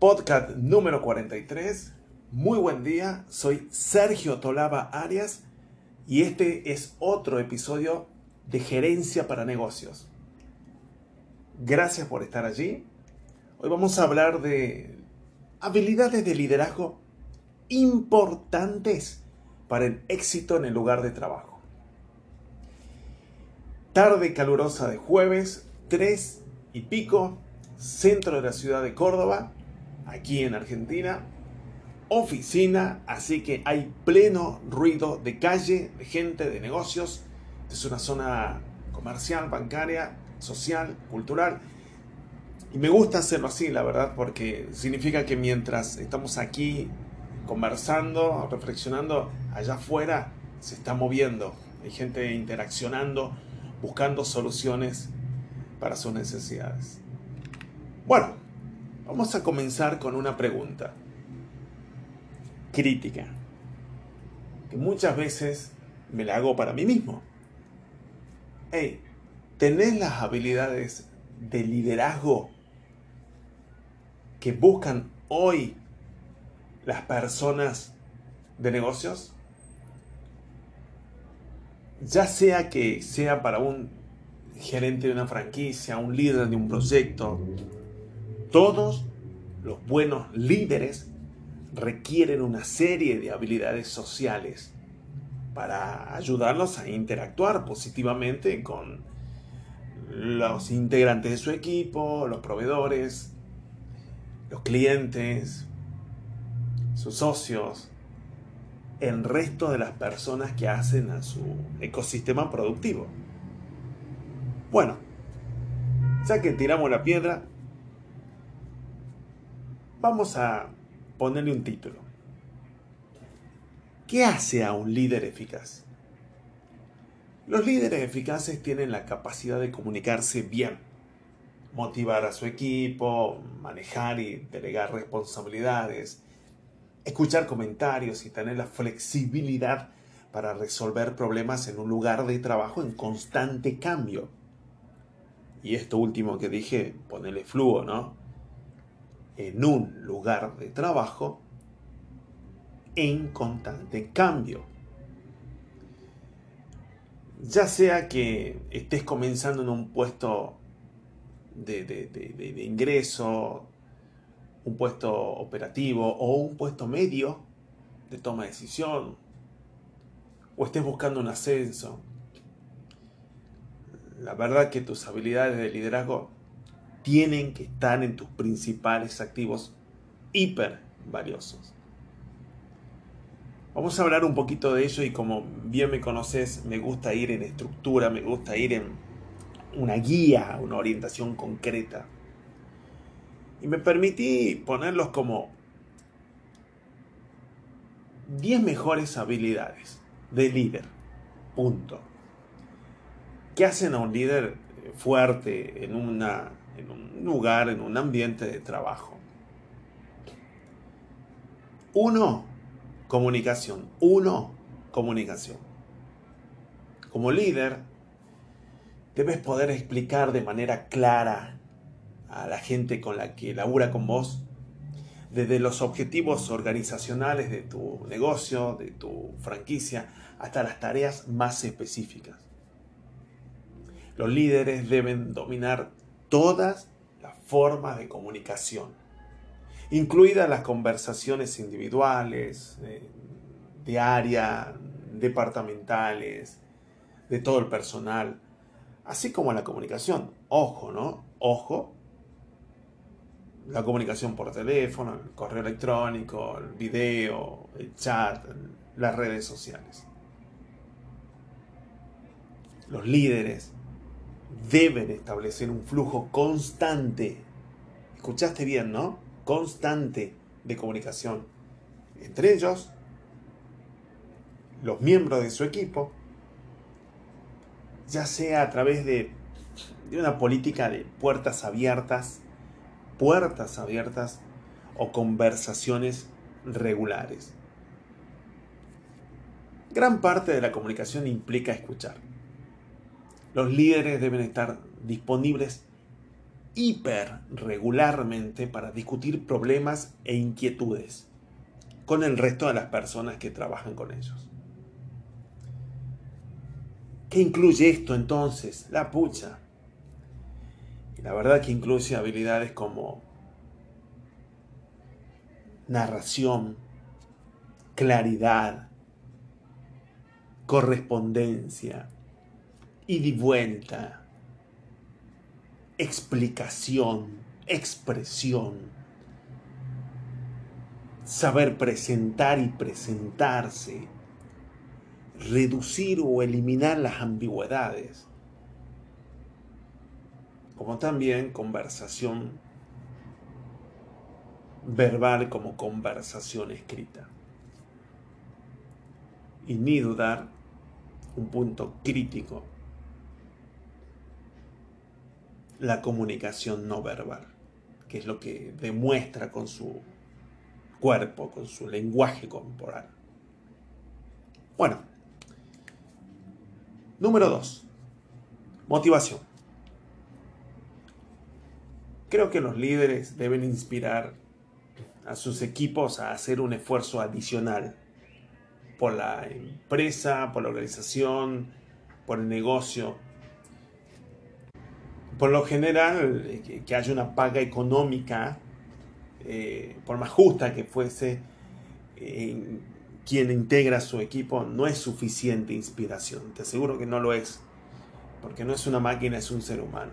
podcast número 43. Muy buen día, soy Sergio Tolaba Arias y este es otro episodio de Gerencia para Negocios. Gracias por estar allí. Hoy vamos a hablar de habilidades de liderazgo importantes para el éxito en el lugar de trabajo. Tarde calurosa de jueves, 3 y pico, centro de la ciudad de Córdoba, aquí en Argentina, oficina, así que hay pleno ruido de calle, de gente, de negocios. Es una zona comercial, bancaria, social, cultural. Y me gusta hacerlo así, la verdad, porque significa que mientras estamos aquí conversando, reflexionando, allá afuera se está moviendo. Hay gente interaccionando, buscando soluciones para sus necesidades. Bueno, vamos a comenzar con una pregunta crítica, que muchas veces me la hago para mí mismo. Hey, ¿tenés las habilidades de liderazgo que buscan hoy las personas de negocios? Ya sea que sea para un gerente de una franquicia, un líder de un proyecto, todos los buenos líderes requieren una serie de habilidades sociales para ayudarlos a interactuar positivamente con los integrantes de su equipo, los proveedores, los clientes, sus socios, el resto de las personas que hacen a su ecosistema productivo. Bueno, ya que tiramos la piedra, vamos a ponerle un título. ¿Qué hace a un líder eficaz? Los líderes eficaces tienen la capacidad de comunicarse bien, motivar a su equipo, manejar y delegar responsabilidades, escuchar comentarios y tener la flexibilidad para resolver problemas en un lugar de trabajo en constante cambio. Y esto último que dije, ponerle flujo, ¿no? En un lugar de trabajo en constante cambio. Ya sea que estés comenzando en un puesto de, de ingreso, un puesto operativo o un puesto medio de toma de decisión, o estés buscando un ascenso, la verdad que tus habilidades de liderazgo tienen que estar en tus principales activos hiper valiosos. Vamos a hablar un poquito de ello y como bien me conoces, me gusta ir en estructura, me gusta ir en una guía, una orientación concreta. Y me permití ponerlos como 10 mejores habilidades de líder. Punto. ¿Qué hacen a un líder fuerte en, una, en un lugar, en un ambiente de trabajo? Uno, comunicación. Uno, comunicación. Como líder, debes poder explicar de manera clara a la gente con la que labura con vos, desde los objetivos organizacionales de tu negocio, de tu franquicia, hasta las tareas más específicas. Los líderes deben dominar todas las formas de comunicación, incluidas las conversaciones individuales, eh, de área, departamentales, de todo el personal, así como la comunicación. Ojo, ¿no? Ojo. La comunicación por teléfono, el correo electrónico, el video, el chat, las redes sociales. Los líderes deben establecer un flujo constante. Escuchaste bien, ¿no? Constante de comunicación entre ellos, los miembros de su equipo, ya sea a través de, una política de puertas abiertas, puertas abiertas o conversaciones regulares. Gran parte de la comunicación implica escuchar. Los líderes deben estar disponibles hiper regularmente para discutir problemas e inquietudes con el resto de las personas que trabajan con ellos. ¿Qué incluye esto entonces? La pucha. La verdad que incluye habilidades como narración, claridad, correspondencia, y vuelta, explicación, expresión, saber presentar y presentarse, reducir o eliminar las ambigüedades, como también conversación verbal como conversación escrita. Y ni dudar, un punto crítico la comunicación no verbal, que es lo que demuestra con su cuerpo, con su lenguaje corporal. Bueno, número dos, motivación. Creo que los líderes deben inspirar a sus equipos a hacer un esfuerzo adicional por la empresa, por la organización, por el negocio, por lo general, eh, que, haya una paga económica, eh, por más justa que fuese, quien integra su equipo, no es suficiente inspiración. Te aseguro que no lo es, porque no es una máquina, es un ser humano.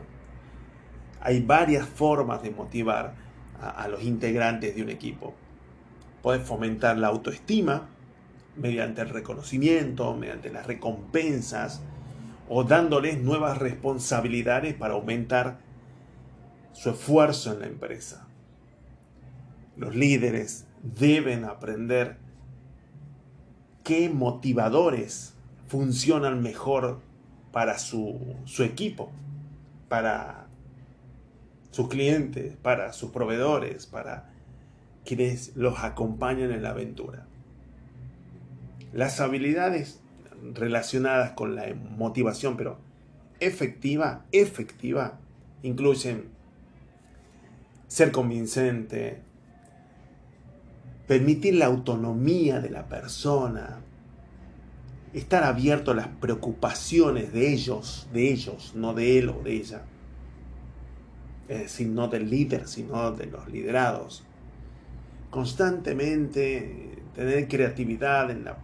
Hay varias formas de motivar a, a los integrantes de un equipo. Puedes fomentar la autoestima mediante el reconocimiento, mediante las recompensas, o dándoles nuevas responsabilidades para aumentar su esfuerzo en la empresa. Los líderes deben aprender qué motivadores funcionan mejor para su, equipo, para sus clientes, para sus proveedores, para quienes los acompañan en la aventura. Las habilidades relacionadas con la motivación, pero efectiva, efectiva, incluyen ser convincente, permitir la autonomía de la persona, estar abierto a las preocupaciones de ellos, de ellos, no de él o de ella. Es decir, no del líder, sino de los liderados. Constantemente tener creatividad en la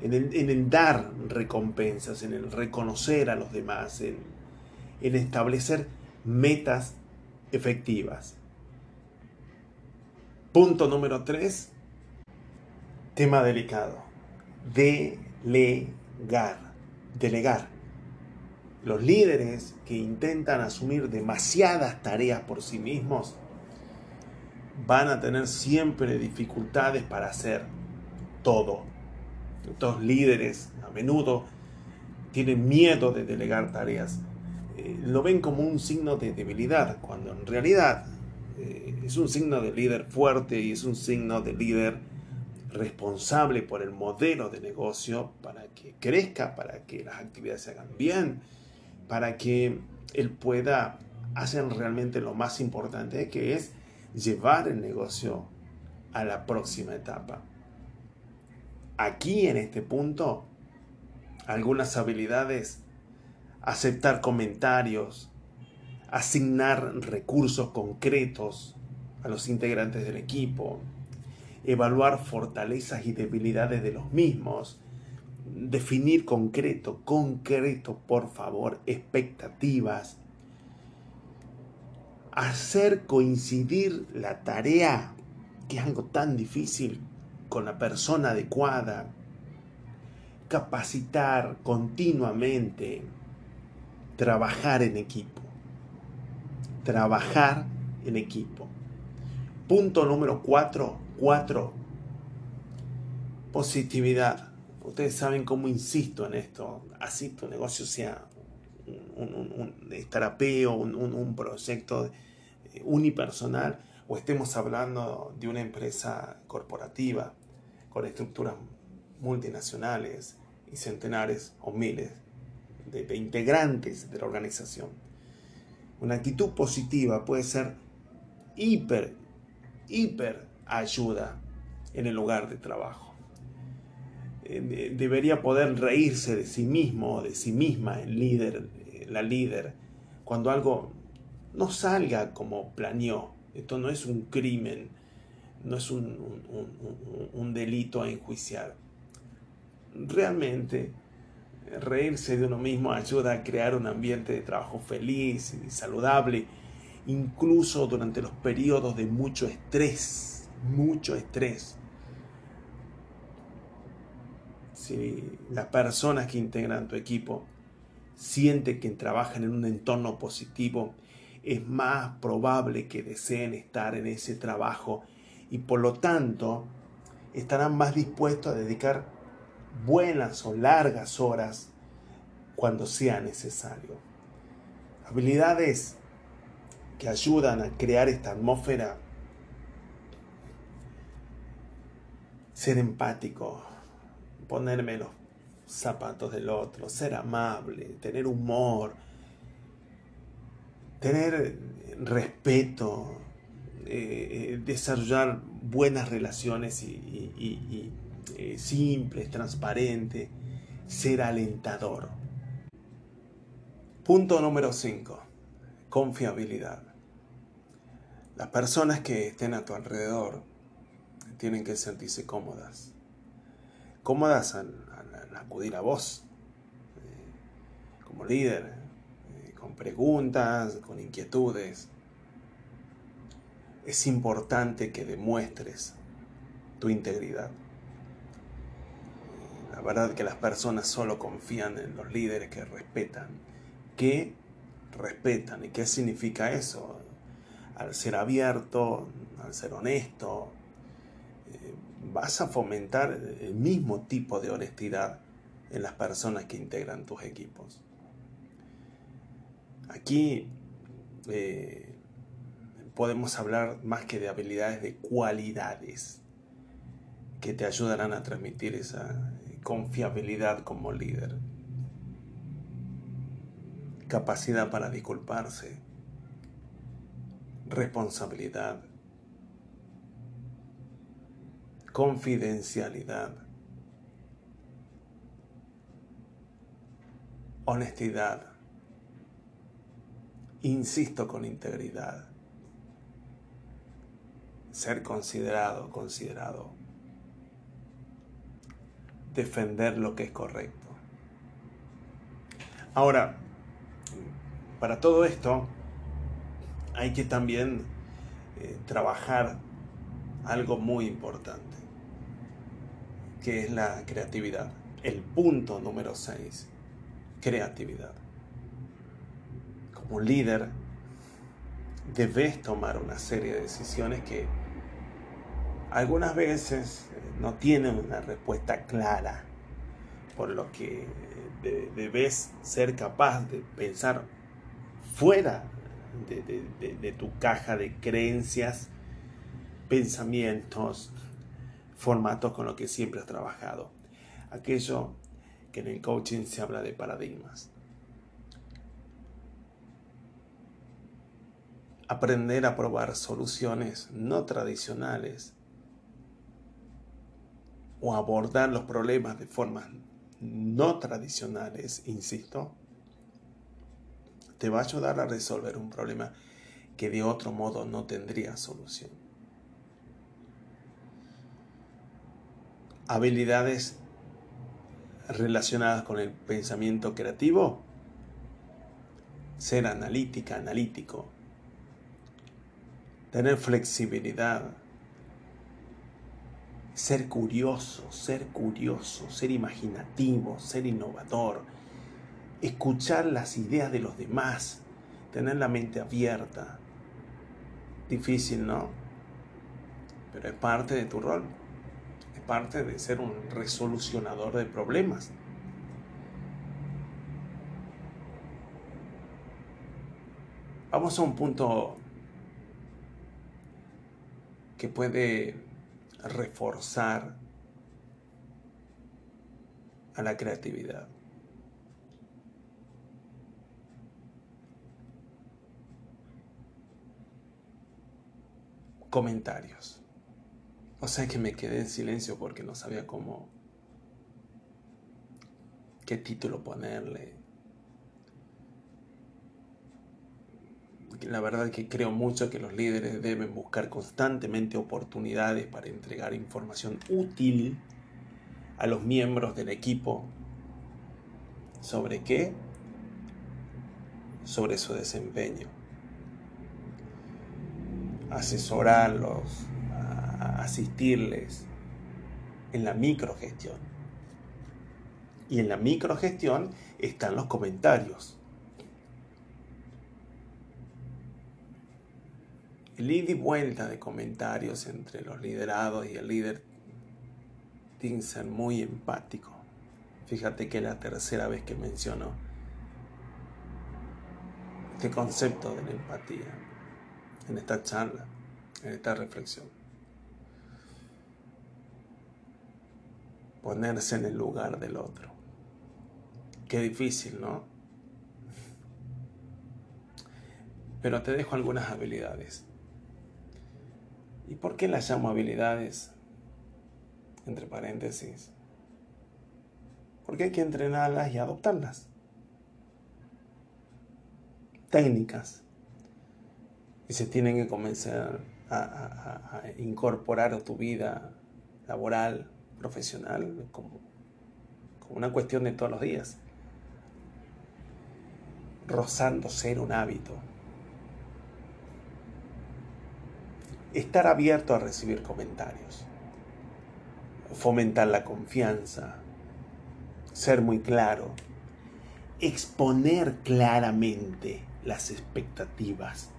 en el, dar recompensas, en el reconocer a los demás, en, en establecer metas efectivas. Punto número tres, tema delicado. Delegar. Delegar. Los líderes que intentan asumir demasiadas tareas por sí mismos van a tener siempre dificultades para hacer todo. Estos líderes a menudo tienen miedo de delegar tareas. Eh, lo ven como un signo de debilidad, cuando en realidad eh, es un signo de líder fuerte y es un signo de líder responsable por el modelo de negocio para que crezca, para que las actividades se hagan bien, para que él pueda hacer realmente lo más importante que es llevar el negocio a la próxima etapa aquí en este punto algunas habilidades, aceptar comentarios, asignar recursos concretos a los integrantes del equipo, evaluar fortalezas y debilidades de los mismos, definir concreto, concreto, por favor, expectativas, hacer coincidir la tarea, que es algo tan difícil, con la persona adecuada, capacitar continuamente, trabajar en equipo. Trabajar en equipo. Punto número cuatro, cuatro. Positividad. Ustedes saben cómo insisto en esto. Así tu negocio sea un, un, un, un proyecto unipersonal o estemos hablando de una empresa corporativa con estructuras multinacionales y centenares o miles de, integrantes de la organización. Una actitud positiva puede ser hiper, hiper ayuda en el lugar de trabajo. Eh, debería poder reírse de sí mismo o de sí misma el líder, la líder, cuando algo no salga como planeó. Esto no es un crimen, no es un, delito a enjuiciar. Realmente, reírse de uno mismo ayuda a crear un ambiente de trabajo feliz y saludable, incluso durante los periodos de mucho estrés, mucho estrés. Si las personas que integran tu equipo sienten que trabajan en un entorno positivo, es más probable que deseen estar en ese trabajo y por lo tanto estarán más dispuestos a dedicar buenas o largas horas cuando sea necesario. Habilidades que ayudan a crear esta atmósfera. Ser empático, ponerme los zapatos del otro, ser amable, tener humor, tener respeto, eh, eh, desarrollar buenas relaciones y, eh, simples, transparentes, ser alentador. Punto número 5. Confiabilidad. Las personas que estén a tu alrededor tienen que sentirse cómodas. Cómodas al, acudir a vos como líder, con preguntas, con inquietudes. Es importante que demuestres tu integridad. La verdad que las personas solo confían en los líderes que respetan. ¿Qué respetan? ¿Y qué significa eso? Al ser abierto, al ser honesto, eh, vas a fomentar el mismo tipo de honestidad en las personas que integran tus equipos. Aquí eh, podemos hablar más que de habilidades, de cualidades que te ayudarán a transmitir esa confiabilidad como líder. Capacidad para disculparse. Responsabilidad. Confidencialidad. Honestidad insisto con integridad, ser considerado, considerado, defender lo que es correcto. Ahora, para todo esto hay que también eh, trabajar algo muy importante, que es la creatividad. El punto número 6, creatividad como líder debes tomar una serie de decisiones que algunas veces eh, no tienen una respuesta clara, por lo que eh, debes ser capaz de pensar fuera de, de tu caja de creencias, pensamientos, formatos con los que siempre has trabajado. Aquello que en el coaching se habla de paradigmas. aprender a probar soluciones no tradicionales o abordar los problemas de formas no tradicionales, insisto, te va a ayudar a resolver un problema que de otro modo no tendría solución. Habilidades relacionadas con el pensamiento creativo, ser analítica, analítico, tener flexibilidad, ser curioso, ser curioso, ser imaginativo, ser innovador, escuchar las ideas de los demás, tener la mente abierta. Difícil, ¿no? Pero es parte de tu rol, es parte de ser un resolucionador de problemas. Vamos a un punto que puede reforzar a la creatividad. Comentarios. O sea que me quedé en silencio porque no sabía cómo, qué título ponerle, La verdad que creo mucho que los líderes deben buscar constantemente oportunidades para entregar información útil a los miembros del equipo. ¿Sobre qué? Sobre su desempeño. Asesorarlos, asistirles en la microgestión. Y en la microgestión están los comentarios. El ida y vuelta de comentarios entre los liderados y el líder ser muy empático. Fíjate que es la tercera vez que menciono este concepto de la empatía en esta charla, en esta reflexión. ponerse en el lugar del otro. Qué difícil, ¿no? Pero te dejo algunas habilidades. ¿Y por qué las llamo habilidades? Entre paréntesis. Porque hay que entrenarlas y adoptarlas. Técnicas. Y se tienen que comenzar a, incorporar a tu vida laboral, profesional como, como una cuestión de todos los días, rozando ser un hábito. Estar abierto a recibir comentarios, fomentar la confianza, ser muy claro, exponer claramente las expectativas,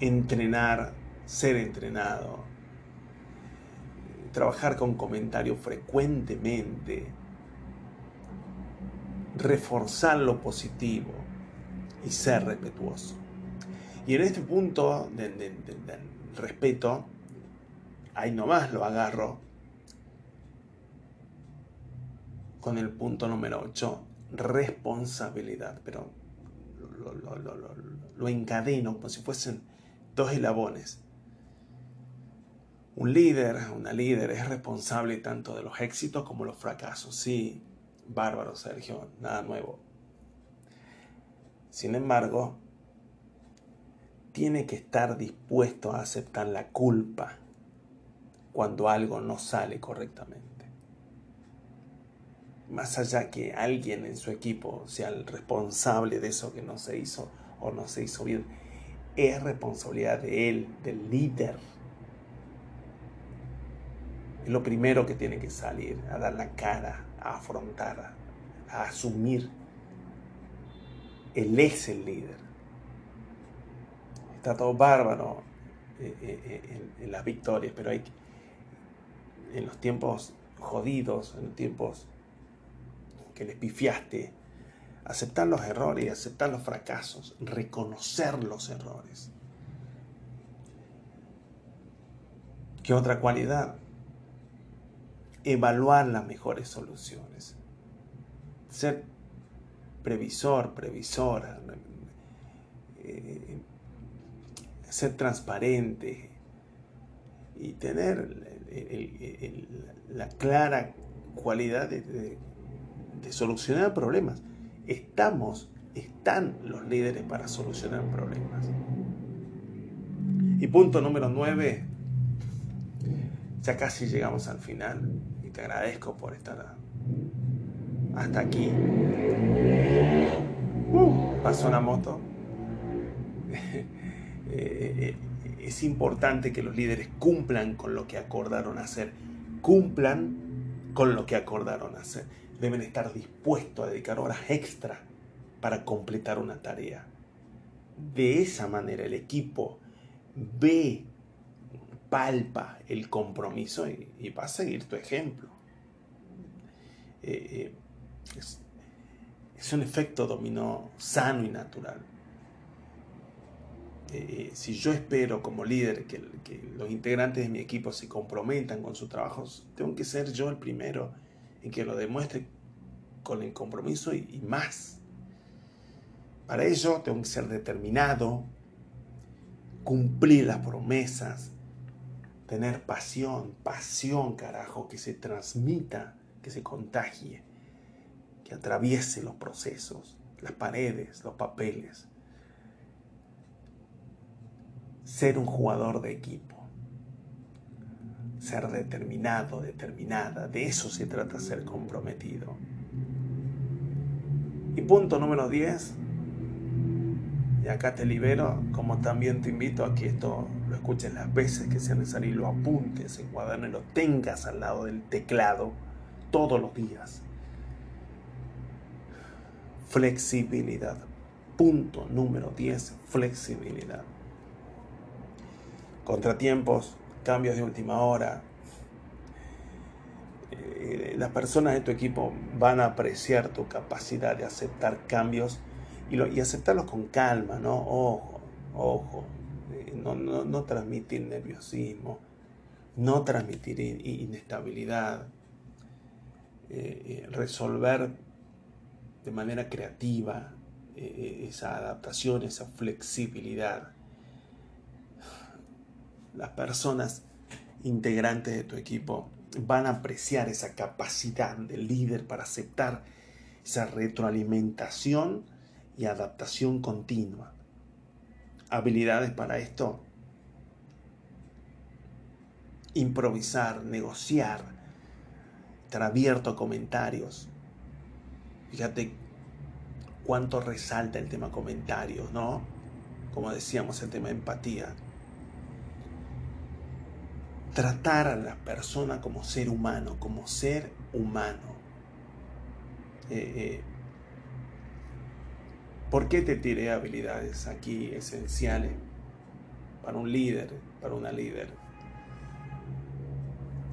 entrenar, ser entrenado, trabajar con comentarios frecuentemente, reforzar lo positivo y ser respetuoso. Y en este punto del respeto, ahí nomás lo agarro con el punto número 8, responsabilidad, pero lo, lo encadeno como si fuesen dos eslabones. Un líder, una líder es responsable tanto de los éxitos como los fracasos. Sí, bárbaro, Sergio, nada nuevo. Sin embargo, tiene que estar dispuesto a aceptar la culpa cuando algo no sale correctamente. Más allá que alguien en su equipo sea el responsable de eso que no se hizo o no se hizo bien, es responsabilidad de él, del líder es lo primero que tiene que salir, a dar la cara, a afrontar, a asumir. Él es el líder. Todo bárbaro eh, eh, eh, en, las victorias, pero hay en los tiempos jodidos, en los tiempos que les pifiaste, aceptar los errores y aceptar los fracasos, reconocer los errores. ¿Qué otra cualidad? evaluar las mejores soluciones. Ser previsor, previsora, ser transparente y tener la clara cualidad de, solucionar problemas. Estamos, están los líderes para solucionar problemas. Y punto número nueve, ya casi llegamos al final te agradezco por estar hasta aquí. Uh, pasó una moto. Eh, eh, es importante que los líderes cumplan con lo que acordaron hacer. Cumplan con lo que acordaron hacer. Deben estar dispuestos a dedicar horas extra para completar una tarea. De esa manera el equipo ve palpa el compromiso y, va a seguir tu ejemplo. Eh, es, un efecto dominó sano y natural. Eh, si yo espero como líder que, los integrantes de mi equipo se comprometan con sus trabajos, tengo que ser yo el primero en que lo demuestre con el compromiso y más. Para ello tengo que ser determinado, cumplir las promesas, tener pasión, pasión, carajo, que se transmita, que se contagie, que atraviese los procesos, las paredes, los papeles. Ser un jugador de equipo, ser determinado, determinada, de eso se trata ser comprometido. Y punto número 10, y acá te libero, como también te invito a que esto lo escuches las veces que sea necesario y lo apuntes en cuaderno y lo tengas al lado del teclado todos los días. Flexibilidad. Punto número 10, flexibilidad. Contratiempos, cambios de última hora. Eh, las personas de tu equipo van a apreciar tu capacidad de aceptar cambios y, aceptarlos con calma, ¿no? Ojo, ojo, eh, no, no, transmitir nerviosismo, no transmitir inestabilidad, eh, resolver de manera creativa esa adaptación, esa flexibilidad. Las personas integrantes de tu equipo van a apreciar esa capacidad del líder para aceptar esa retroalimentación y adaptación continua. Habilidades para esto. Improvisar, negociar, estar abierto a comentarios. Fíjate cuánto resalta el tema comentarios, ¿no? Como decíamos, el tema empatía. Tratar a la persona como ser humano, como ser humano. Eh, eh, ¿Por qué te tiré habilidades aquí esenciales para un líder, para una líder?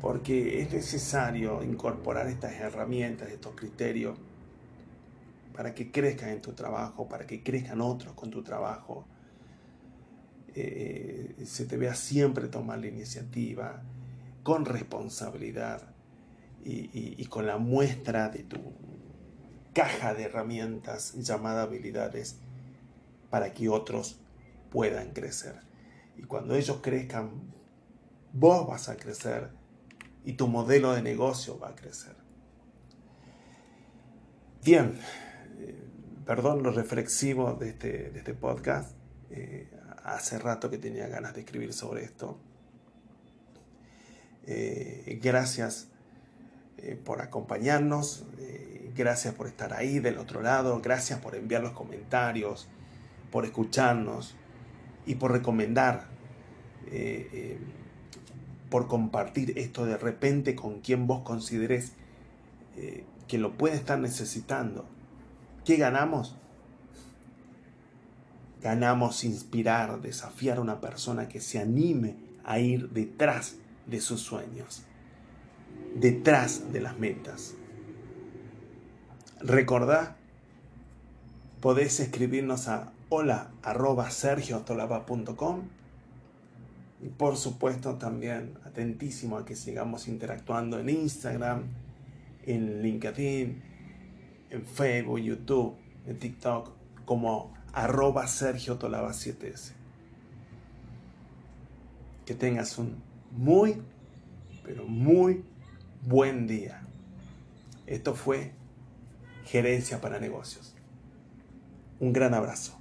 Porque es necesario incorporar estas herramientas, estos criterios, para que crezcan en tu trabajo, para que crezcan otros con tu trabajo. Eh, se te vea siempre tomar la iniciativa con responsabilidad y con la muestra de tu caja de herramientas llamada habilidades para que otros puedan crecer. Y cuando ellos crezcan, vos vas a crecer y tu modelo de negocio va a crecer. Bien, eh, perdón lo reflexivo de este, de este podcast. Eh, hace rato que tenía ganas de escribir sobre esto. Eh, gracias por acompañarnos. Gracias por estar ahí del otro lado. Gracias por enviar los comentarios, por escucharnos y por recomendar, eh, eh, por compartir esto de repente con quien vos consideres eh, que lo puede estar necesitando. ¿Qué ganamos? Ganamos inspirar, desafiar a una persona que se anime a ir detrás de sus sueños, detrás de las metas. Recordá, podés escribirnos a hola arroba y por supuesto también atentísimo a que sigamos interactuando en Instagram, en LinkedIn, en Facebook, YouTube, en TikTok como arroba Sergio Tolaba 7S. Que tengas un muy, pero muy buen día. Esto fue Gerencia para Negocios. Un gran abrazo.